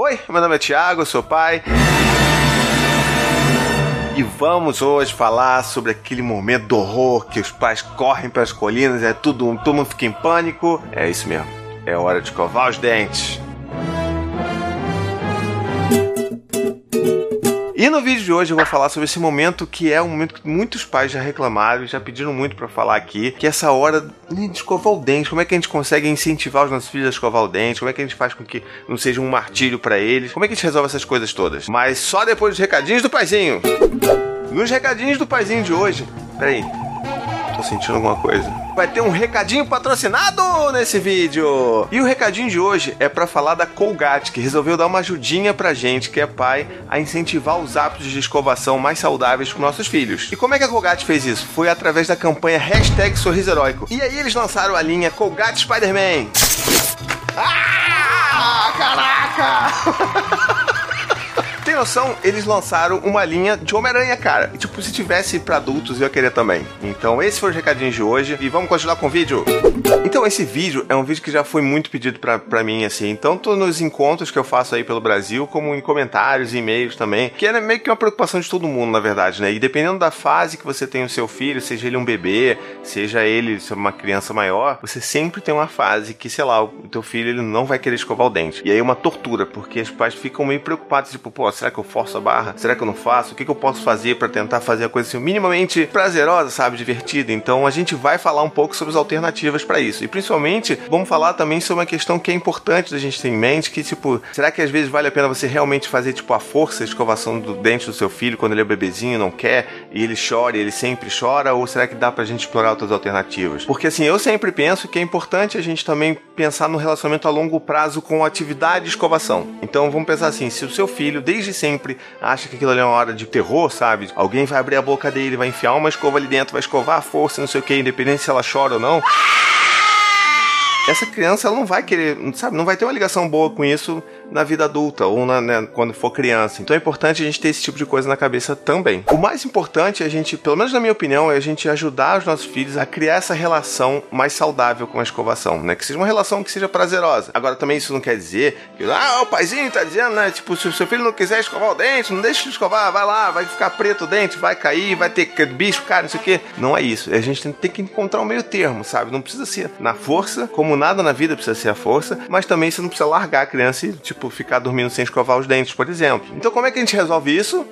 Oi, meu nome é Thiago, sou pai. E vamos hoje falar sobre aquele momento do horror que os pais correm para as colinas, é tudo, todo mundo fica em pânico. É isso mesmo. É hora de escovar os dentes. E no vídeo de hoje eu vou falar sobre esse momento que é um momento que muitos pais já reclamaram e já pediram muito para falar aqui, que é essa hora de escovar o dente. Como é que a gente consegue incentivar os nossos filhos a escovar o dente? Como é que a gente faz com que não seja um martírio para eles? Como é que a gente resolve essas coisas todas? Mas só depois dos recadinhos do paizinho. Nos recadinhos do paizinho de hoje. Peraí, tô sentindo alguma coisa. Vai ter um recadinho patrocinado nesse vídeo. E o recadinho de hoje é para falar da Colgate, que resolveu dar uma ajudinha pra gente, que é pai, a incentivar os hábitos de escovação mais saudáveis com nossos filhos. E como é que a Colgate fez isso? Foi através da campanha Hashtag Sorriso Heróico. E aí eles lançaram a linha Colgate Spider-Man. Ah, caraca! noção? Eles lançaram uma linha de Homem-Aranha, cara. E, tipo, se tivesse para adultos, eu ia querer também. Então, esse foi o recadinho de hoje. E vamos continuar com o vídeo? Então, esse vídeo é um vídeo que já foi muito pedido pra, pra mim, assim. Tanto nos encontros que eu faço aí pelo Brasil, como em comentários e-mails também. Que é meio que uma preocupação de todo mundo, na verdade, né? E dependendo da fase que você tem o seu filho, seja ele um bebê, seja ele uma criança maior, você sempre tem uma fase que, sei lá, o teu filho ele não vai querer escovar o dente. E aí é uma tortura, porque os pais ficam meio preocupados, tipo, pô, será que eu forço a barra? Será que eu não faço? O que, que eu posso fazer para tentar fazer a coisa assim, minimamente prazerosa, sabe? Divertida. Então a gente vai falar um pouco sobre as alternativas para isso. E principalmente, vamos falar também sobre uma questão que é importante da gente ter em mente, que tipo, será que às vezes vale a pena você realmente fazer tipo a força de escovação do dente do seu filho quando ele é bebezinho, não quer, e ele chora, e ele sempre chora, ou será que dá pra gente explorar outras alternativas? Porque assim, eu sempre penso que é importante a gente também pensar no relacionamento a longo prazo com a atividade de escovação. Então vamos pensar assim, se o seu filho desde desde sempre acha que aquilo ali é uma hora de terror, sabe? Alguém vai abrir a boca dele, vai enfiar uma escova ali dentro, vai escovar a força, não sei o que, independente se ela chora ou não. Essa criança ela não vai querer, sabe, não vai ter uma ligação boa com isso na vida adulta ou na, né, quando for criança. Então é importante a gente ter esse tipo de coisa na cabeça também. O mais importante é a gente, pelo menos na minha opinião, é a gente ajudar os nossos filhos a criar essa relação mais saudável com a escovação, né? Que seja uma relação que seja prazerosa. Agora também isso não quer dizer que, ah, o paizinho tá dizendo, né? Tipo, se o seu filho não quiser escovar o dente, não deixe de escovar, vai lá, vai ficar preto o dente, vai cair, vai ter bicho, cara, não sei o quê. Não é isso. A gente tem, que encontrar um meio termo, sabe? Não precisa ser na força, como nada na vida precisa ser a força, mas também você não precisa largar a criança e, tipo, ficar dormindo sem escovar os dentes, por exemplo. Então, como é que a gente resolve isso?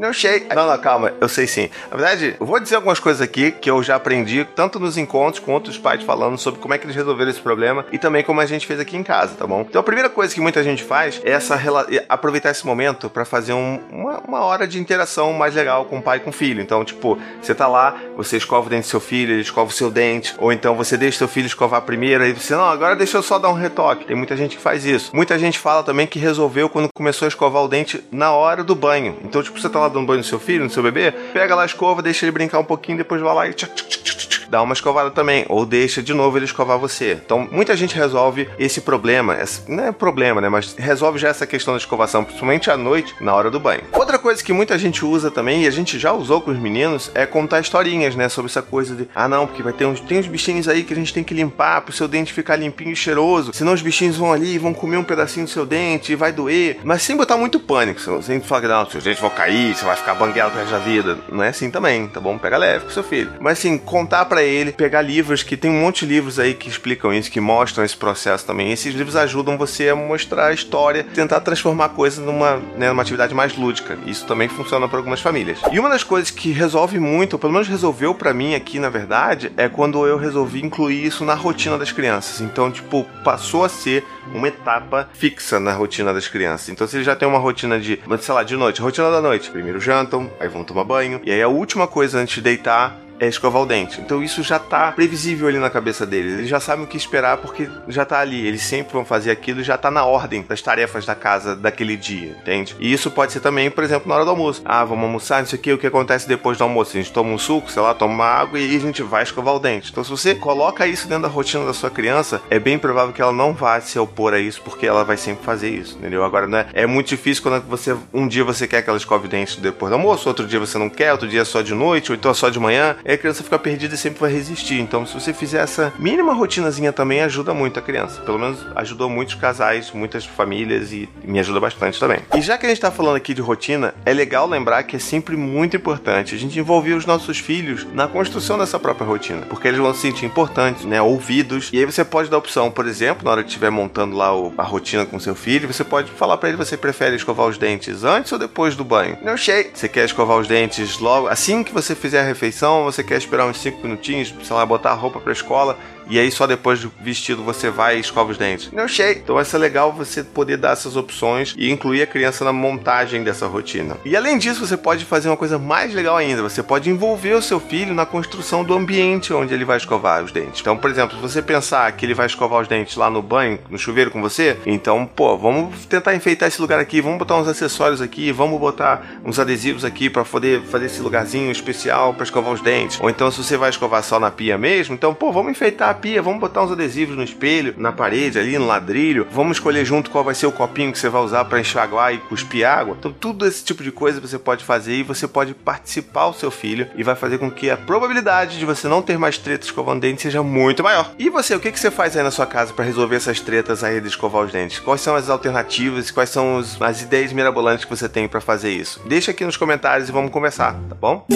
Não sei. Não, não, calma, eu sei sim. Na verdade, eu vou dizer algumas coisas aqui que eu já aprendi, tanto nos encontros quanto os pais falando sobre como é que eles resolveram esse problema e também como a gente fez aqui em casa, tá bom? Então a primeira coisa que muita gente faz é essa aproveitar esse momento para fazer um, uma, uma hora de interação mais legal com o pai e com o filho. Então, tipo, você tá lá, você escova o dente do seu filho, ele escova o seu dente, ou então você deixa seu filho escovar primeiro, aí você, não, agora deixa eu só dar um retoque. Tem muita gente que faz isso. Muita gente fala também que resolveu quando começou a escovar o dente na hora do banho. Então, tipo, você tá lá dando banho no seu filho, no seu bebê, pega lá a escova, deixa ele brincar um pouquinho, depois vai lá e tchac, dá uma escovada também, ou deixa de novo ele escovar você. Então, muita gente resolve esse problema, não é problema, né, mas resolve já essa questão da escovação, principalmente à noite, na hora do banho. Outra coisa que muita gente usa também, e a gente já usou com os meninos, é contar historinhas, né, sobre essa coisa de, ah não, porque vai ter uns, tem uns bichinhos aí que a gente tem que limpar pro seu dente ficar limpinho e cheiroso, senão os bichinhos vão ali vão comer um pedacinho do seu dente e vai doer, mas sem botar muito pânico, sem falar que não, seus dentes vão cair, você vai ficar bangueado pro resto da vida, não é assim também, tá bom? Pega leve com seu filho. Mas assim, contar para ele, pegar livros que tem um monte de livros aí que explicam isso, que mostram esse processo também. Esses livros ajudam você a mostrar a história, tentar transformar coisas numa, né, numa atividade mais lúdica. Isso também funciona para algumas famílias. E uma das coisas que resolve muito, ou pelo menos resolveu para mim aqui, na verdade, é quando eu resolvi incluir isso na rotina das crianças. Então, tipo, passou a ser uma etapa fixa na rotina das crianças. Então, se eles já têm uma rotina de, sei lá, de noite, rotina da noite, primeiro jantam, aí vão tomar banho, e aí a última coisa antes de deitar é escovar o dente. Então isso já tá previsível ali na cabeça deles. Eles já sabem o que esperar porque já tá ali. Eles sempre vão fazer aquilo já tá na ordem das tarefas da casa daquele dia, entende? E isso pode ser também, por exemplo, na hora do almoço. Ah, vamos almoçar, não sei o que, o que acontece depois do almoço? A gente toma um suco, sei lá, toma uma água e a gente vai escovar o dente. Então se você coloca isso dentro da rotina da sua criança, é bem provável que ela não vá se opor a isso porque ela vai sempre fazer isso, entendeu? Agora, não é, é muito difícil quando você, um dia você quer que ela escove o dente depois do almoço, outro dia você não quer, outro dia é só de noite, ou então é só de manhã a criança fica perdida e sempre vai resistir. Então, se você fizer essa mínima rotinazinha também, ajuda muito a criança. Pelo menos ajudou muitos casais, muitas famílias e me ajuda bastante também. E já que a gente tá falando aqui de rotina, é legal lembrar que é sempre muito importante a gente envolver os nossos filhos na construção dessa própria rotina, porque eles vão se sentir importantes, né, ouvidos. E aí você pode dar opção, por exemplo, na hora que estiver montando lá a rotina com seu filho, você pode falar para ele você prefere escovar os dentes antes ou depois do banho. Não sei. Você quer escovar os dentes logo assim que você fizer a refeição, você quer esperar uns 5 minutinhos, sei lá, botar a roupa para escola e aí só depois do vestido você vai e escova os dentes. Não sei. Então vai ser legal você poder dar essas opções e incluir a criança na montagem dessa rotina. E além disso, você pode fazer uma coisa mais legal ainda. Você pode envolver o seu filho na construção do ambiente onde ele vai escovar os dentes. Então, por exemplo, se você pensar que ele vai escovar os dentes lá no banho, no chuveiro com você, então, pô, vamos tentar enfeitar esse lugar aqui, vamos botar uns acessórios aqui, vamos botar uns adesivos aqui para poder fazer esse lugarzinho especial para escovar os dentes. Ou então, se você vai escovar só na pia mesmo, então, pô, vamos enfeitar a pia, vamos botar uns adesivos no espelho, na parede ali, no ladrilho, vamos escolher junto qual vai ser o copinho que você vai usar para enxaguar e cuspir água. Então, tudo esse tipo de coisa você pode fazer e você pode participar o seu filho e vai fazer com que a probabilidade de você não ter mais tretas escovando dentes seja muito maior. E você, o que, que você faz aí na sua casa para resolver essas tretas aí de escovar os dentes? Quais são as alternativas? Quais são as ideias mirabolantes que você tem para fazer isso? Deixa aqui nos comentários e vamos conversar, tá bom?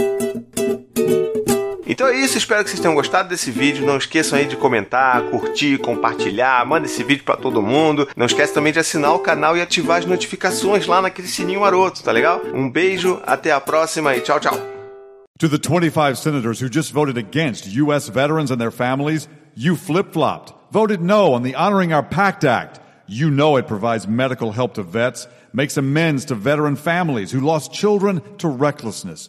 Então é isso, espero que vocês tenham gostado desse vídeo. Não esqueçam aí de comentar, curtir, compartilhar, manda esse vídeo para todo mundo. Não esquece também de assinar o canal e ativar as notificações lá naquele sininho maroto, tá legal? Um beijo, até a próxima e tchau, tchau. To the 25 senators who just voted against U.S. veterans and their families, you flip flopped, voted no on the Honoring Our Pact Act. You know it provides medical help to vets, makes amends to veteran families who lost children to recklessness.